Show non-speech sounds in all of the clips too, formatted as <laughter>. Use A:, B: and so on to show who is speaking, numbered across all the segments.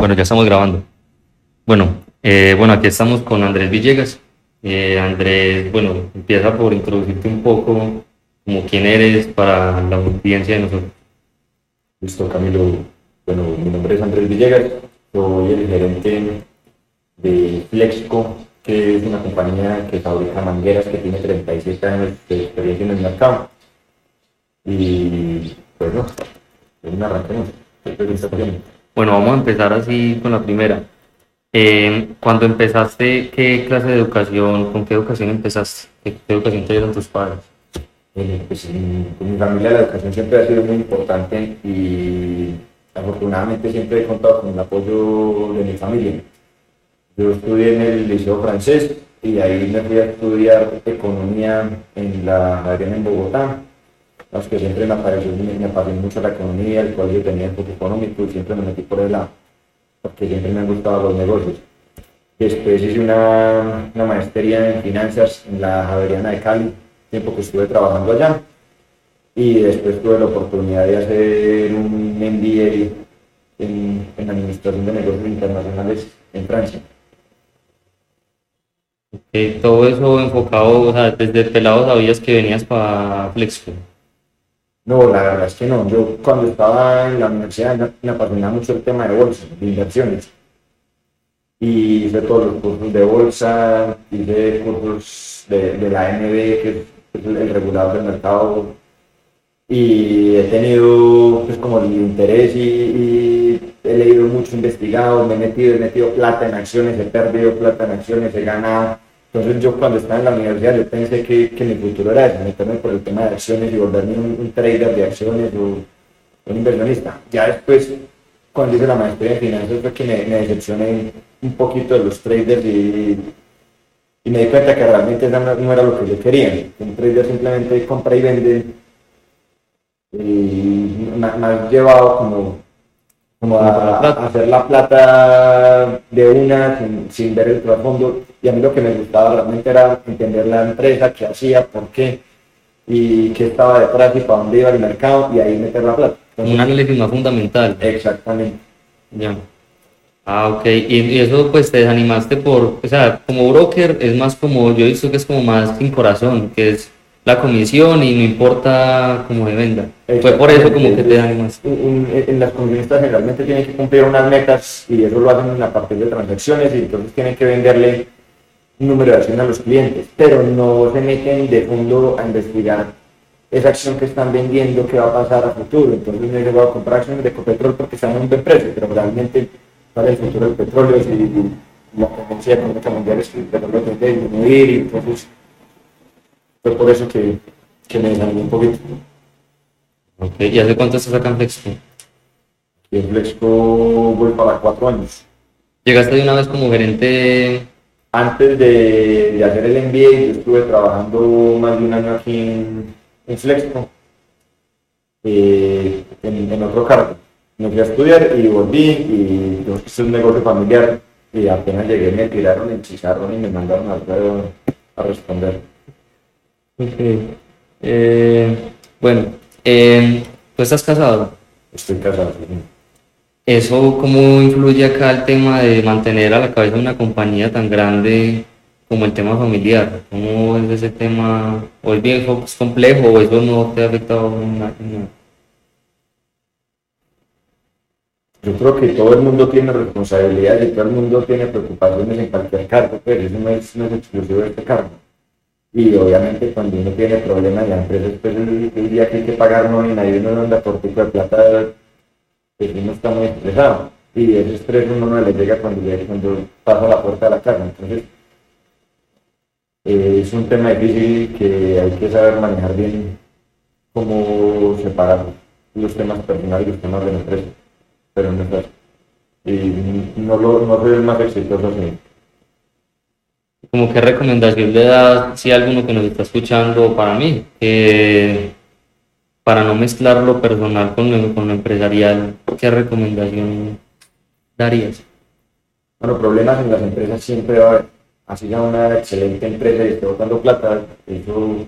A: Bueno, ya estamos grabando. Bueno, eh, bueno, aquí estamos con Andrés Villegas. Eh, Andrés, bueno, empieza por introducirte un poco como quién eres para la audiencia de nosotros.
B: Listo, Camilo. Bueno, mi nombre es Andrés Villegas, soy el gerente de Flexco, que es una compañía que fabrica mangueras que tiene 37 años de experiencia en el mercado. Y pues no, un arranquemos.
A: Bueno, vamos a empezar así con la primera. Eh, cuando empezaste, ¿qué clase de educación, con qué educación empezaste? ¿Qué, educación te dieron tus padres?
B: Eh, pues en, mi familia la educación siempre ha sido muy importante y afortunadamente siempre he contado con el apoyo de mi familia. Yo estudié en el Liceo Francés y ahí me fui a estudiar economía en la Javeriana en Bogotá. Los que siempre me apareció, me, me mucho la economía, el yo tenía enfoque económico y siempre me metí por el lado, porque siempre me han gustado los negocios. Después hice una, una maestría en finanzas en la Javeriana de Cali, tiempo que estuve trabajando allá. Y después tuve la oportunidad de hacer un MBA en, en Administración de Negocios Internacionales en Francia.
A: Ok, todo eso enfocado, o sea, desde pelado sabías que venías para Flexco.
B: No, la verdad es que no. Yo cuando estaba en la universidad me- apasionaba mucho el tema de bolsa, de inversiones. Y hice todos los cursos de bolsa, hice cursos de, de la ANB, que es el regulador del mercado. Y he tenido pues como el interés y, y he leído mucho, investigado, me he metido, he metido plata en acciones, he perdido plata en acciones, he ganado. Entonces yo cuando estaba en la universidad yo pensé que, que mi futuro era ese, meterme por el tema de acciones y volverme un, trader de acciones o un inversionista. Ya después, cuando hice la maestría en finanzas, fue que me, me decepcioné un poquito de los traders y, me di cuenta que realmente eso no, no era lo que yo quería. Un trader simplemente compra y vende y me ha llevado como, como a hacer la plata de una sin, sin ver el trasfondo. Y a mí lo que me gustaba realmente era entender la empresa, qué hacía, por qué y qué estaba detrás y para dónde iba el mercado y ahí meter la plata. Entonces,
A: Un análisis más fundamental.
B: Exactamente.
A: Ya. Ah, ok. Y, y eso pues te desanimaste por, o sea, como broker es más como, yo he visto que es como más sin corazón, que es la comisión y no importa cómo se venda. Fue por eso como que te desanimaste.
B: En, en- las comisionistas generalmente tienen que cumplir unas metas y eso lo hacen a partir de transacciones y entonces tienen que venderle un número de acciones a los clientes, pero no se meten de fondo a investigar esa acción que están vendiendo, qué va a pasar a futuro. Entonces me dice, a comprar acciones de Ecopetrol porque están en un buen precio, pero realmente para el futuro del petróleo si la tendencia económica mundial es que el petróleo tiende a disminuir y entonces fue por eso que, que me desanimé un poquito.
A: Ok. ¿Y hace cuánto estás acá en Flexco?
B: En Flexco voy para cuatro años.
A: Llegaste de una vez como gerente,
B: Antes de, de hacer el MBA, yo estuve trabajando más de un año aquí en, en Flexco, eh, en, en otro cargo. Me fui a estudiar y volví, y esto es un negocio familiar, y apenas llegué me tiraron el chicharrón y me mandaron a, a responder.
A: Ok. Eh, bueno, eh, ¿tú estás casado?
B: Estoy casado. sí.
A: ¿Eso cómo influye acá el tema de mantener a la cabeza una compañía tan grande como el tema familiar? ¿Cómo es ese tema? ¿O es bien es complejo o eso no te ha afectado nada?
B: Yo creo que todo el mundo tiene responsabilidades y todo el mundo tiene preocupaciones en cualquier cargo, pero eso no es, no es exclusivo de este cargo. Y obviamente cuando uno tiene problemas la empresa, el, el día que hay que pagar nómina y uno no anda por tipo de plata, pues uno está muy estresado. Y ese estrés uno no le llega cuando, cuando pasa la puerta de la casa. Entonces, eh, es un tema difícil que hay que saber manejar bien cómo separar los temas personales y los temas de la empresa pero no es fácil. Y no, lo, no soy el más exitoso así.
A: ¿Cómo qué recomendación le das si alguno que nos está escuchando para mí? para no mezclar lo personal con lo, con empresarial, ¿qué recomendación darías?
B: Bueno, problemas en las empresas siempre va a haber. Así sea una excelente empresa y esté botando plata, eso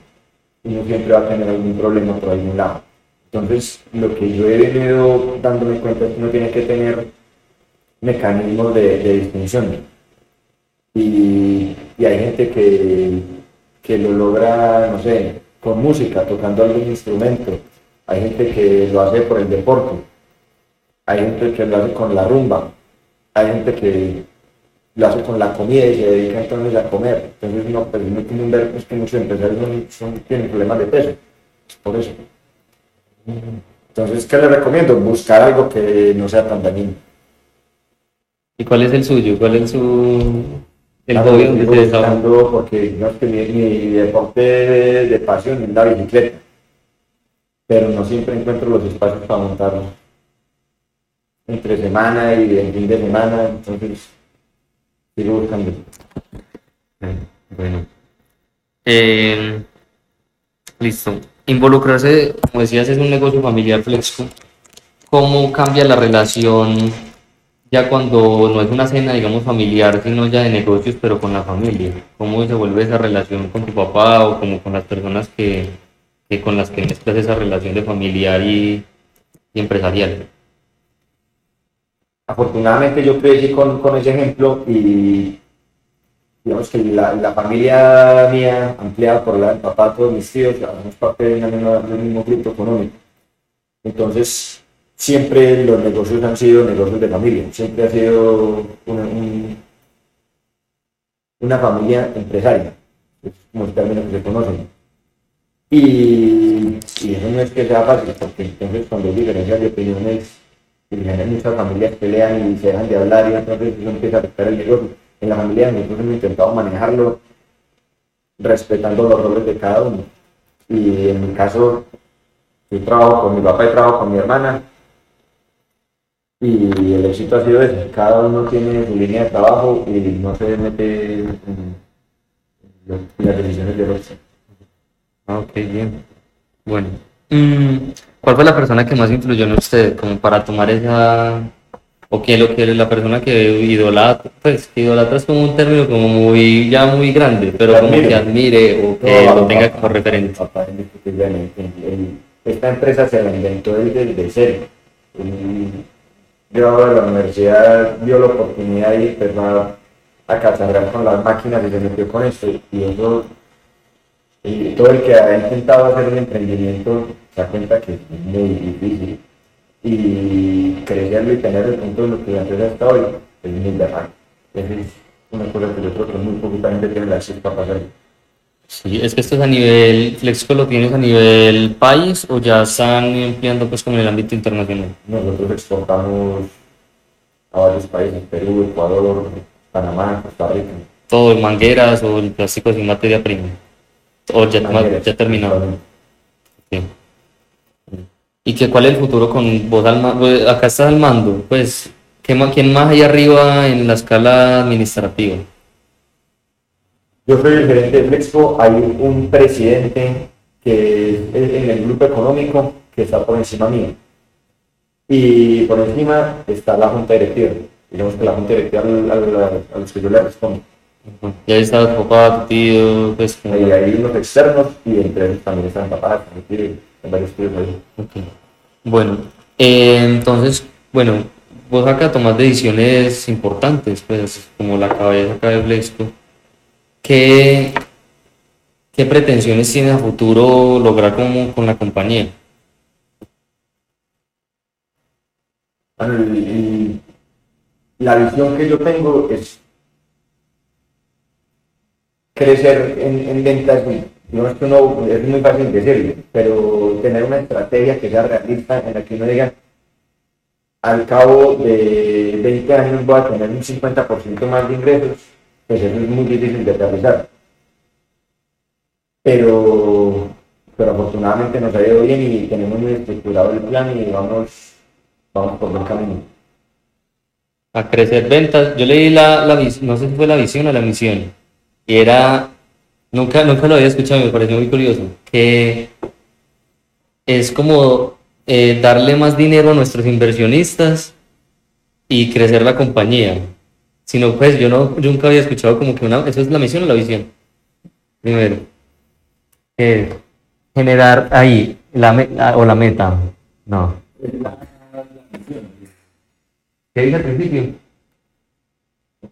B: uno siempre va a tener algún problema por algún lado. Entonces, lo que yo he venido dándome cuenta es que uno tiene que tener mecanismos de distinción. Y, y hay gente que, que lo logra, no sé, con música, tocando algún instrumento. Hay gente que lo hace por el deporte. Hay gente que lo hace con la rumba. Hay gente que lo hace con la comida y se dedica entonces a comer. Entonces, no, pero no tiene un ver pues, que muchos empresarios son, son- tienen problemas de peso. Es por eso. Entonces, ¿qué les recomiendo? Buscar algo que no sea tan dañino.
A: ¿Y cuál es el suyo? ¿Cuál es su el
B: Claro,
A: hobby donde
B: buscando porque digamos que mi, mi deporte de, de pasión es la bicicleta. Pero no siempre encuentro los espacios para montarlo. Entre semana y el fin de semana, entonces sigo buscando.
A: Bueno. Eh, listo. Involucrarse, como decías, es un negocio familiar Flexco. ¿Cómo cambia la relación ya cuando no es una cena, digamos, familiar, sino ya de negocios, pero con la familia? ¿Cómo se vuelve esa relación con tu papá o como con las personas que, que con las que mezclas esa relación de familiar y, y empresarial?
B: Afortunadamente yo crecí con, con ese ejemplo y digamos que la, la familia mía, ampliada por la del papá, todos mis tíos, somos parte de del mismo grupo económico. Entonces, siempre los negocios han sido negocios de familia, siempre ha sido una, un- una familia empresaria, es como el término que se conoce. Y, y eso no es que sea fácil, porque entonces cuando hay diferencias de opiniones, muchas familias pelean y se dejan de hablar y entonces eso empieza a afectar el negocio. En la familia nosotros hemos intentado manejarlo respetando los roles de cada uno. Y en mi caso, yo trabajo con mi papá y trabajo con mi hermana. Y el éxito ha sido ese. Cada uno tiene su línea de trabajo y no se mete en, las decisiones de otros.
A: Ah, ok, bien. Bueno. Mm, ¿Cuál fue la persona que más influyó en usted como para tomar esa... o que lo que la persona que idolatra, pues que idolatra es como un término como muy, ya muy grande, pero como que admire o que
B: No,
A: lo tenga
B: papá,
A: como referente?
B: papá, esta empresa se la inventó él desde cero. Yo de la universidad dio la oportunidad y empezó a, a cacharrear con las máquinas y se metió con esto. Y eso, y todo el que ha intentado hacer un emprendimiento se da cuenta que es muy difícil. Y crecerlo y tener el punto de lo que está hoy es muy. Esa es una cosa que yo creo que muy poquita gente tiene la chispa para hacerlo.
A: Sí, es que esto es a nivel, Flexco lo tienes a nivel país o ya están empleando pues como en el ámbito internacional.
B: Nosotros exportamos a varios países, Perú, Ecuador, Panamá, Costa Rica.
A: Todo, mangueras o el plástico sin materia prima. O ya,
B: Mangueras,
A: ya terminado. Sí. ¿Y que cuál es el futuro con vos al mando? Acá estás al mando, pues, ¿qué más, ¿quién más hay arriba en la escala administrativa?
B: Yo soy el gerente de Flexpo, hay un presidente que es en el grupo económico que está por encima mío. Y por encima está la junta directiva. Digamos que la junta directiva a los que yo le respondo.
A: Ya está tu papá, tu tío, pues,
B: Y hay unos externos y entre ellos también están papás, mi tío, hay varios tíos ahí.
A: Bueno, eh, entonces, bueno, vos acá tomás decisiones importantes, pues, como la cabeza acá de Flexco. ¿Qué, pretensiones tienes a futuro lograr como, con la compañía?
B: La visión que yo tengo es crecer en, en ventas. No es que uno, es muy fácil decirlo, pero tener una estrategia que sea realista en la que uno diga, al cabo de 20 años voy a tener un 50% más de ingresos, pues eso es muy difícil de realizar. Pero, pero afortunadamente nos ha ido bien y tenemos muy estructurado el plan y vamos, vamos por buen camino.
A: a crecer ventas. Yo leí la, la no sé si fue la visión o la misión, y era, nunca, nunca lo había escuchado, me pareció muy curioso, que es como eh, darle más dinero a nuestros inversionistas y crecer la compañía. Si no, pues yo no, yo nunca había escuchado como que una, eso es la misión o la visión. Primero, eh, generar ahí, la, me- ah, o la meta, no. ¿Qué dije al principio?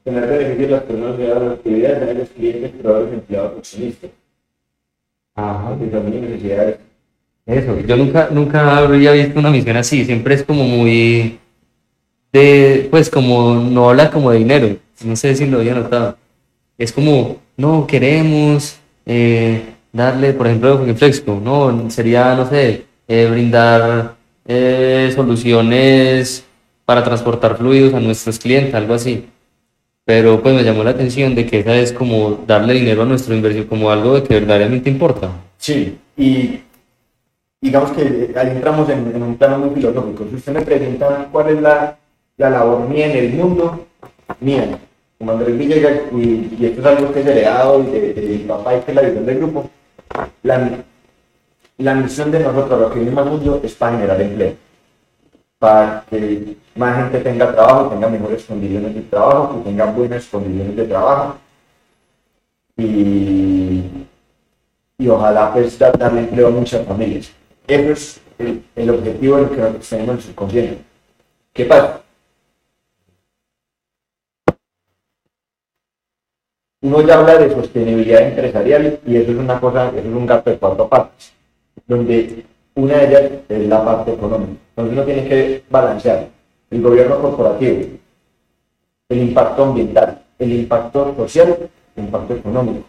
B: tener beneficios las personas de las actividades de los clientes, proveedores, empleados, accionistas.
A: Ajá.
B: También necesidades.
A: Eso, yo nunca, nunca había visto una misión así, siempre es como muy de, pues como no habla como de dinero, no sé si lo había notado. Es como, no, queremos eh, darle, por ejemplo, en Flexco, no, sería, no sé, eh, brindar eh, soluciones para transportar fluidos a nuestros clientes, algo así. Pero pues me llamó la atención de que esa es como darle dinero a nuestra inversión como algo de que verdaderamente importa.
B: Sí, y digamos que ahí entramos en, en un plano muy filosófico. Si usted me pregunta cuál es la, la labor mía en el mundo, mía, como Andrés Villegas, y, esto es algo que es heredado de, de mi papá y que es la visión del grupo, la, la misión de nosotros, lo que vinimos al mundo, es para generar empleo. Para que más gente tenga trabajo, tenga mejores condiciones de trabajo, que tenga buenas condiciones de trabajo. Y, y ojalá pues dar- darle empleo a muchas familias. Eso es el, objetivo de lo que tenemos en el subconsciente. ¿Qué pasa? Uno ya habla de sostenibilidad empresarial y eso es una cosa, eso es un gato de cuatro partes, donde una de ellas es la parte económica. Entonces uno tiene que balancear el gobierno corporativo, el impacto ambiental, el impacto social, el impacto económico.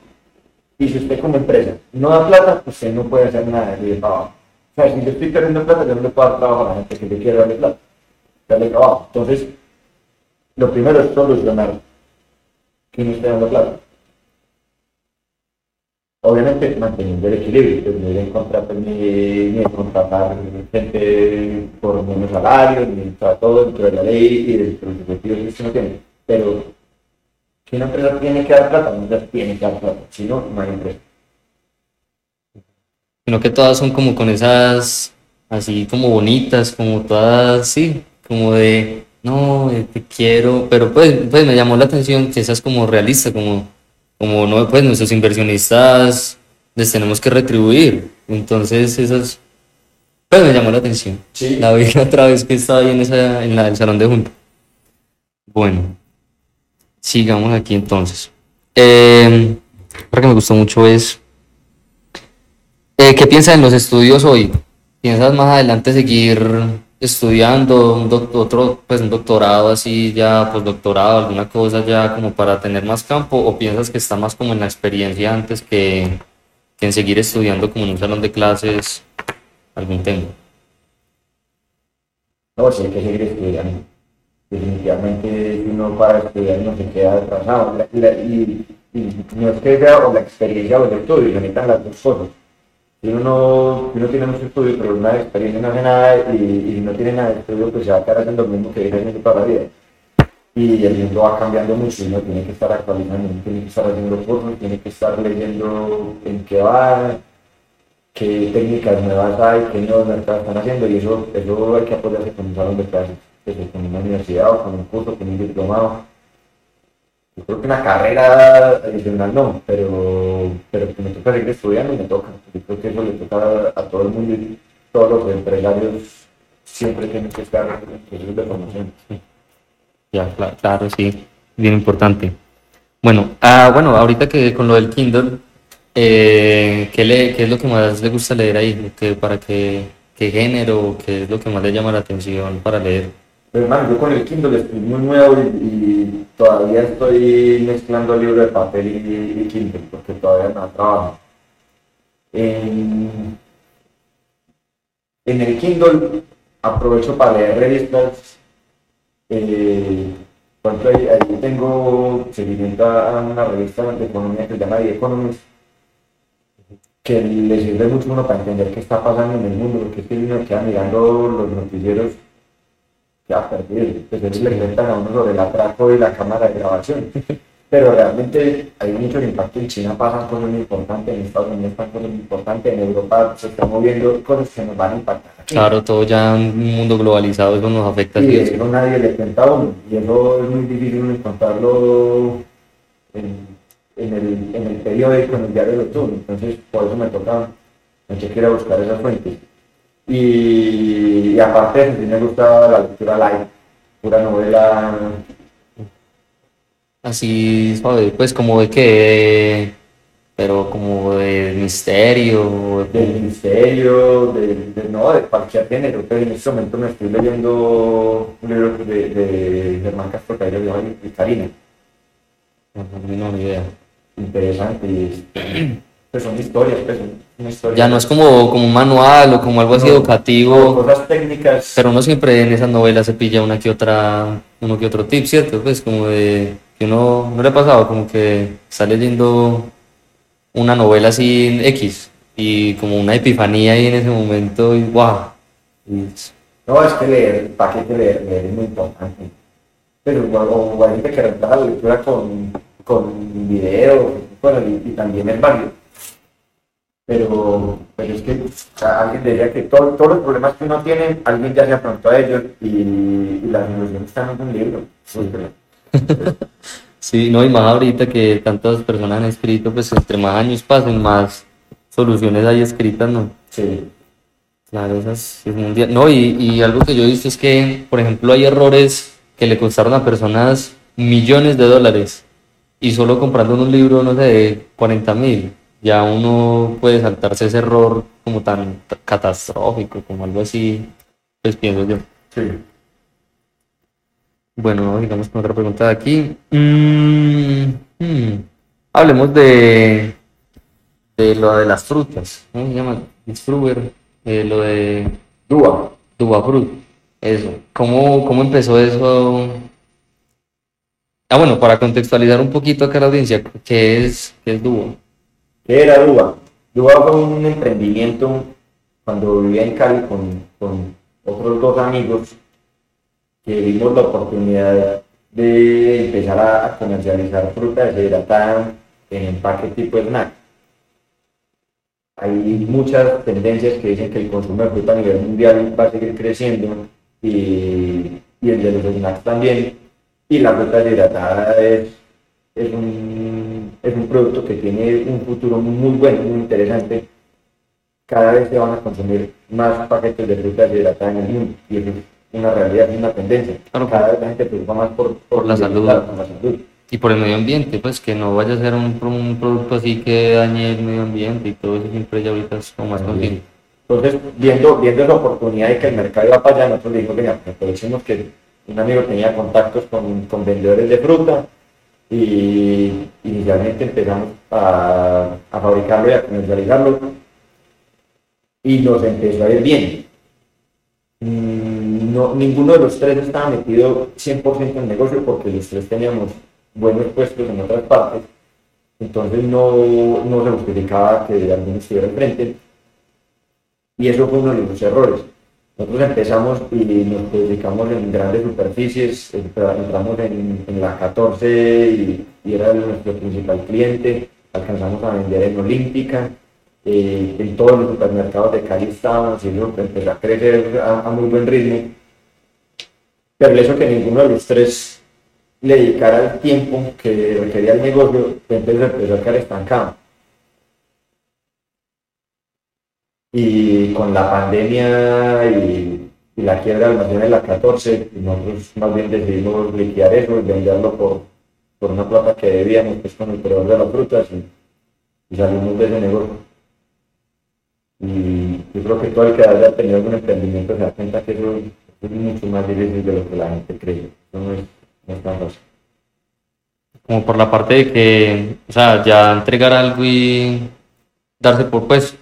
B: Y si usted como empresa no da plata, pues usted no puede hacer nada de trabajo. O sea, si yo estoy perdiendo plata, yo no le puedo dar trabajo a la gente que le quiere darle plata, darle trabajo. Entonces, lo primero es solucionar que no esté dando plata. Obviamente manteniendo el equilibrio, pues, no ni, contratar gente por menos salario, ni o todo dentro de la ley y de los objetivos que no tiene. Pero si una empresa tiene que dar plata, no tiene que dar plata, si no, no hay empresa.
A: sino que todas son como con esas, así como bonitas, como todas, sí, como de, no, eh, te quiero, pero pues, pues me llamó la atención que esas como realista, como, como no, pues nuestros inversionistas les tenemos que retribuir, entonces esas, pues me llamó la atención,
B: Sí.
A: la vi otra vez que estaba ahí en esa, en la del salón de junta. Bueno, sigamos aquí entonces. Eh, que me gustó mucho es eh, ¿qué piensas en los estudios hoy? ¿Piensas más adelante seguir estudiando un otro, pues un doctorado así ya, postdoctorado, alguna cosa ya como para tener más campo? ¿O piensas que está más como en la experiencia antes que, que en seguir estudiando como en un salón de clases algún tema?
B: No, sí hay que seguir estudiando. Definitivamente, uno para estudiar no se queda atrasado. La- y, y no es que sea o la experiencia o el estudio, se necesitan las dos cosas. Si uno, no, si tiene mucho estudio, pero una experiencia no hace nada y, no tiene nada de estudio, pues se va a quedar haciendo lo mismo que viene haciendo toda la vida. Y el mundo va cambiando mucho y uno tiene que estar actualizando, tiene que estar haciendo cursos, tiene que estar leyendo en qué va, qué técnicas nuevas hay, qué nuevos mercados están haciendo y eso, eso hay que apoyarse con un salón de clases, desde con una universidad o con un curso, con un diplomado. Yo creo que una carrera adicional no, pero, pero me toca seguir estudiando, me toca. Yo creo que eso le toca a, todo el mundo y todos los empresarios siempre tienen que estar en procesos de formación.
A: Ya, cla- claro, sí, bien importante. Bueno, ah, bueno, ahorita que con lo del Kindle, eh, ¿qué, le, ¿qué es lo que más le gusta leer ahí? ¿Qué, para qué, qué género? ¿Qué es lo que más le llama la atención para leer?
B: Hermano, yo con el Kindle estoy muy nuevo y, todavía estoy mezclando libro de papel y, Kindle porque todavía no trabajo. En, el Kindle aprovecho para leer revistas. eh, por ahí, tengo seguimiento a una revista de economía que se llama The Economist, que le sirve mucho uno para entender qué está pasando en el mundo, porque es que uno queda mirando los noticieros que a perder, pues ellos le cuentan a uno sobre el atraco y la cámara de grabación. Pero realmente hay mucho impacto en China, pasan cosas muy importantes, en Estados Unidos pasan cosas muy importantes, en Europa se están moviendo cosas que nos van a impactar aquí.
A: Claro, todo ya en un mundo globalizado, eso nos afecta.
B: Y
A: sí
B: eso nadie le cuenta a uno, y eso es muy difícil encontrarlo en, en, el, en el periódico, en el diario de turno. Entonces, por eso me toca, me a buscar esas fuentes. Y, y aparte, de me gusta la lectura light, pura novela.
A: así suave, pues como de que, pero como de misterio.
B: Del misterio, de, de- no, de cualquier género. Pero en este momento me estoy leyendo un libro de, de Germán Castro Cairo llama Karina.
A: No, no, ni idea.
B: Interesante. Y es- pues son historias, pues son.
A: Ya no es como, como un manual o como algo así
B: No,
A: educativo,
B: Cosas técnicas.
A: pero uno siempre en esas novelas se pilla una que otra, uno que otro tip, ¿cierto? Pues como de que uno, ¿no le ha pasado? Como que está leyendo una novela así X y como una epifanía ahí en ese momento y wow.
B: No, es que leer, ¿para qué que leer? Leer es muy importante. Pero o, o hay gente que la lectura con, con video, bueno, y, y también es válido. Pero, pero es que o sea, alguien diría que todo- todos los problemas que uno tiene, alguien ya se afrontó a ellos y, y la solución está en un libro. <laughs>
A: Sí, no, y más ahorita que tantas personas han escrito, pues entre más años pasen, más soluciones hay escritas, ¿no?
B: Sí.
A: Claro, esas es mundial. No, y, y algo que yo he visto es que, por ejemplo, hay errores que le costaron a personas millones de dólares y solo comprando un libro, no sé, de 40 mil, ya uno puede saltarse ese error como tan catastrófico, como algo así, pues pienso yo.
B: Sí.
A: Bueno, digamos con otra pregunta de aquí. Mm, hmm. Hablemos de, de lo de las frutas. ¿Cómo se llama? Disfruber, eh, lo de
B: Dúa.
A: Duba Fruit. Eso. ¿Cómo, cómo empezó eso? Ah, bueno, para contextualizar un poquito acá a la audiencia, ¿qué es, qué es Duba?
B: ¿Qué era Dúa? Dúa fue un emprendimiento cuando vivía en Cali con, con otros dos amigos que vimos la oportunidad de empezar a comercializar fruta deshidratada en empaque tipo snack. Hay muchas tendencias que dicen que el consumo de fruta a nivel mundial va a seguir creciendo y, y el de los snacks también. Y la fruta deshidratada es, es, un, es un producto que tiene un futuro muy bueno, muy interesante. Cada vez se van a consumir más paquetes de fruta deshidratada en el mundo y eso es una realidad, es una tendencia.
A: Claro,
B: Cada vez la gente preocupa más por,
A: por la salud.
B: por la salud.
A: Y por el medio ambiente, pues que no vaya a ser un, un producto así que dañe el medio ambiente y todo eso siempre ya ahorita es como más consciente.
B: Entonces, viendo, viendo esa oportunidad de que el mercado iba para allá, nosotros le dijimos, venga, pues aprovechemos que un amigo tenía contactos con, con vendedores de fruta y inicialmente empezamos a, a fabricarlo y a comercializarlo y nos empezó a ir bien. Mm, No, ninguno de los tres estaba metido 100% en el negocio porque los tres teníamos buenos puestos en otras partes, entonces no, no se justificaba que alguno estuviera al frente. Y eso fue uno de los errores. Nosotros empezamos y nos dedicamos en grandes superficies, entra- entramos en, en la 14 y, era nuestro principal cliente, alcanzamos a vender en Olímpica, eh, en todos los supermercados de Cali y eso empezó a crecer a, a muy buen ritmo. Pero eso que ninguno de los tres le dedicara el tiempo que requería el negocio, entonces empezó a quedar estancado. Y con la pandemia y, la quiebra del almacén de la 14, nosotros más bien decidimos liquidar eso y venderlo por, por una plata que debíamos pues, con el proveedor de las frutas y, salimos de ese negocio. Y yo creo que todo el que haya tenido algún emprendimiento se da cuenta que eso es mucho más difícil de lo que la gente cree. No es, no es tan fácil.
A: Como por la parte de que, o sea, ya entregar algo y darse por pues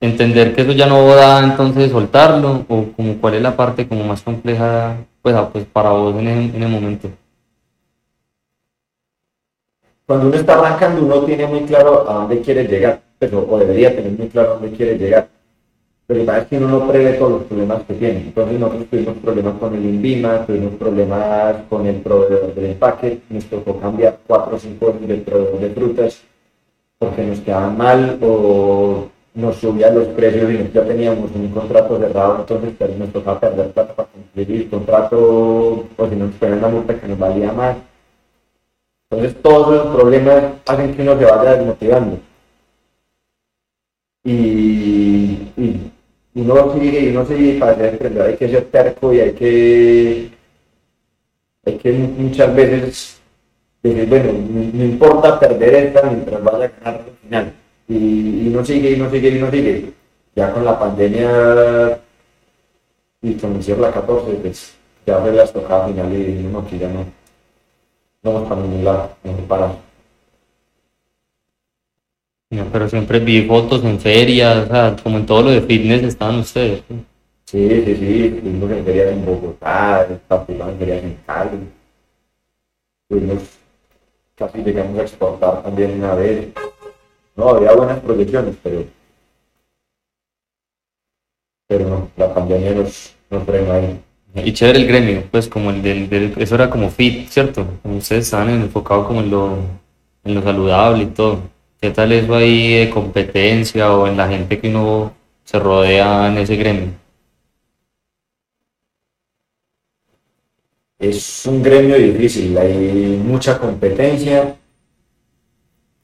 A: entender que eso ya no da, entonces soltarlo, o como cuál es la parte como más compleja pues, ah, pues para vos en el, en el momento.
B: Cuando uno está arrancando, uno tiene muy claro a dónde quiere llegar, pero, o debería tener muy claro a dónde quiere llegar. Pero la verdad es que uno no prevé todos los problemas que tiene. Entonces nosotros tuvimos problemas con el INVIMA, tuvimos problemas con el proveedor del empaque, nos tocó cambiar cuatro o cinco del proveedor de frutas porque nos quedaban mal o nos subían los precios y ya teníamos un contrato cerrado, entonces pues, nos tocaba perder plata para cumplir el contrato o si nos ponían una multa que nos valía más. Entonces todos esos problemas hacen que uno se vaya desmotivando. Y, y uno sigue y uno sigue para ser emprendedor hay que ser terco y hay que, hay que muchas veces decir, bueno, no, no importa perder esta mientras vaya a ganar al final. Y, y no sigue, y no sigue, y no sigue. Ya con la pandemia y con el la 14, pues ya fue la estocada final y uno que ya no, no vamos para ningún lado, no se para.
A: No, pero siempre vi fotos en ferias, o sea, como en todo lo de fitness estaban ustedes. ¿sí?
B: Sí, sí, sí, estuvimos en ferias en Bogotá, participamos en ferias en Cali. Tuvimos, casi llegamos a exportar también una vez. No, había buenas proyecciones, pero. Pero no, la pandemia nos, nos ahí.
A: Y chévere el gremio, pues como el del, del- eso era como fit, ¿cierto? Como ustedes estaban enfocados como en lo, en lo saludable y todo. ¿Qué tal eso ahí de competencia o en la gente que uno se rodea en ese gremio?
B: Es un gremio difícil, hay mucha competencia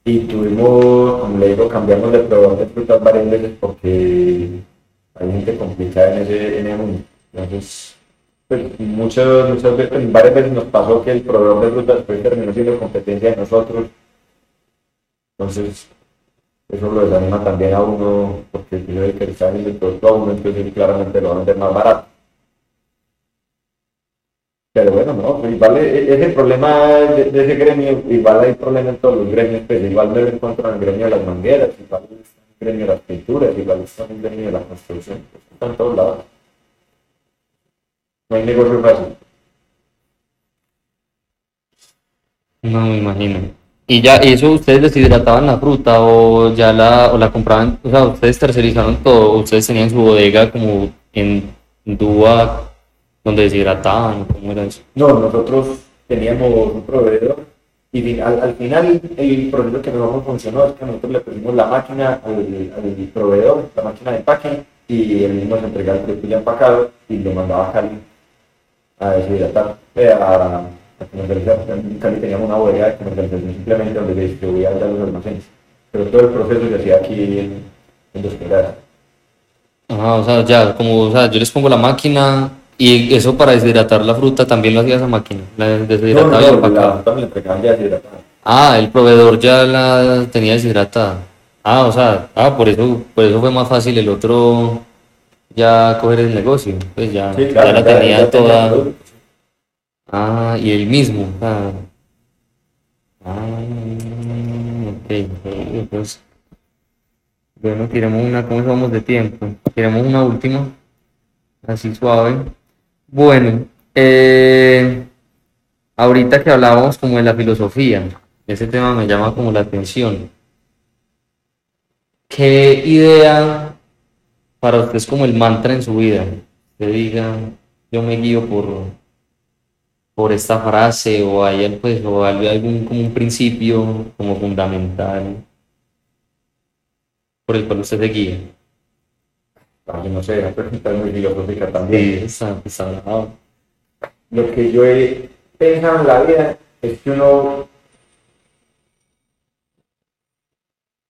B: y tuvimos, como le digo, cambiamos de proveedor de frutas varias veces porque hay gente complicada en ese, en ese mundo. Entonces, pues, muchas, muchas veces, varias veces nos pasó que el proveedor de frutas después terminó siendo competencia de nosotros. Entonces, eso lo desanima también a uno porque tiene que está en el producto a uno, entonces claramente lo va a vender más barato. Pero bueno, no, pues igual e- ese problema de, ese gremio, igual hay problema en todos los gremios, pues igual me lo encuentro en el gremio de las mangueras, igual está el gremio de las pinturas, igual está en el gremio de la construcción, pues está en todos lados. No hay negocio fácil.
A: No me imagino. ¿Y ya eso ustedes deshidrataban la fruta o ya la, o la compraban? O sea, ustedes tercerizaron todo, ustedes tenían su bodega como en Dúa donde deshidrataban, ¿cómo era eso?
B: No, nosotros teníamos un proveedor y al, al final el proceso que mejor funcionó es que nosotros le pusimos la máquina al, al proveedor, la máquina de packing, y él mismo nos entregaba el producto ya empacado y lo mandaba a Cali a deshidratar, eh, a, a comercializar. En Cali teníamos una bodega de comercialización simplemente donde se distribuían ya los almacenes, pero todo el proceso se hacía aquí en, en Dos Quebradas.
A: Ajá, o sea, ya, como, o sea, yo les pongo la máquina y eso para deshidratar la fruta también lo hacía esa máquina, la
B: No,
A: deshidrataba y
B: no, la fruta me la entregaban ya deshidratada.
A: Ah, el proveedor ya la tenía deshidratada. Ah, o sea, ah, por eso, por eso fue más fácil el otro ya coger el negocio, pues ya,
B: Sí,
A: ya la tenía
B: ya
A: toda. Ah, y el mismo. Ah, ok, ok, pues. Bueno, tiremos una, ¿cómo vamos de tiempo? Tiremos una última, así suave. Bueno, eh, ahorita que hablábamos como de la filosofía, ese tema me llama como la atención. ¿Qué idea para usted es como el mantra en su vida? Que diga, yo me guío por, por esta frase o hay pues, o hay algún como un principio como fundamental por el cual usted se guía.
B: También no sé, la pregunta es muy filosófica
A: Sí,
B: también.
A: bravo.
B: Lo que yo he pensado en la vida es que uno,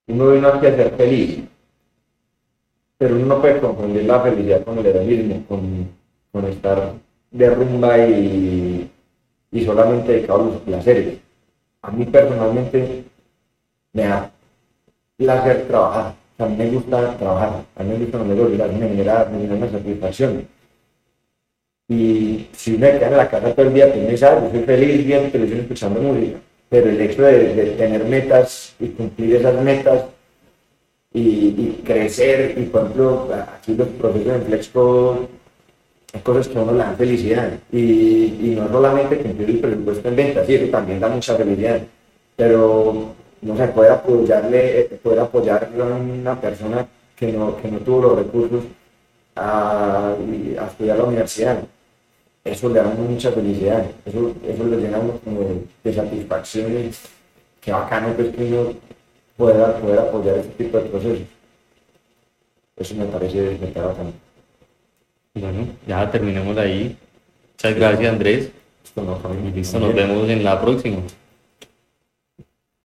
B: uno vino aquí a ser feliz, pero uno no puede confundir la felicidad con el hedonismo, con, con estar de rumba y, y solamente dedicado a los placeres. A mí personalmente me da placer trabajar, a mí me gusta trabajar, a mí me gusta los negocios, me genera, me genera una satisfacción. Y si uno se queda en la casa todo el día, pues "Ah, yo soy feliz viendo televisión escuchando música. Pero el hecho de, de tener metas y cumplir esas metas y, y crecer, y por ejemplo, aquí los procesos en Flexco, hay cosas que a uno le dan felicidad. Y, y no solamente cumplir el presupuesto en ventas, sí, eso también da mucha felicidad. Pero, no sé, poder apoyarle, poder apoyar a una persona que no, que no tuvo los recursos a, estudiar la universidad. Eso le da mucha felicidad, eso, eso le llena como de, de satisfacción y qué bacano pues que uno pueda poder apoyar este tipo de procesos. Eso me parece, me parece bacano.
A: Bueno, ya terminemos ahí. Muchas gracias, Andrés.
B: Esto no,
A: Y listo, nos vemos en la próxima.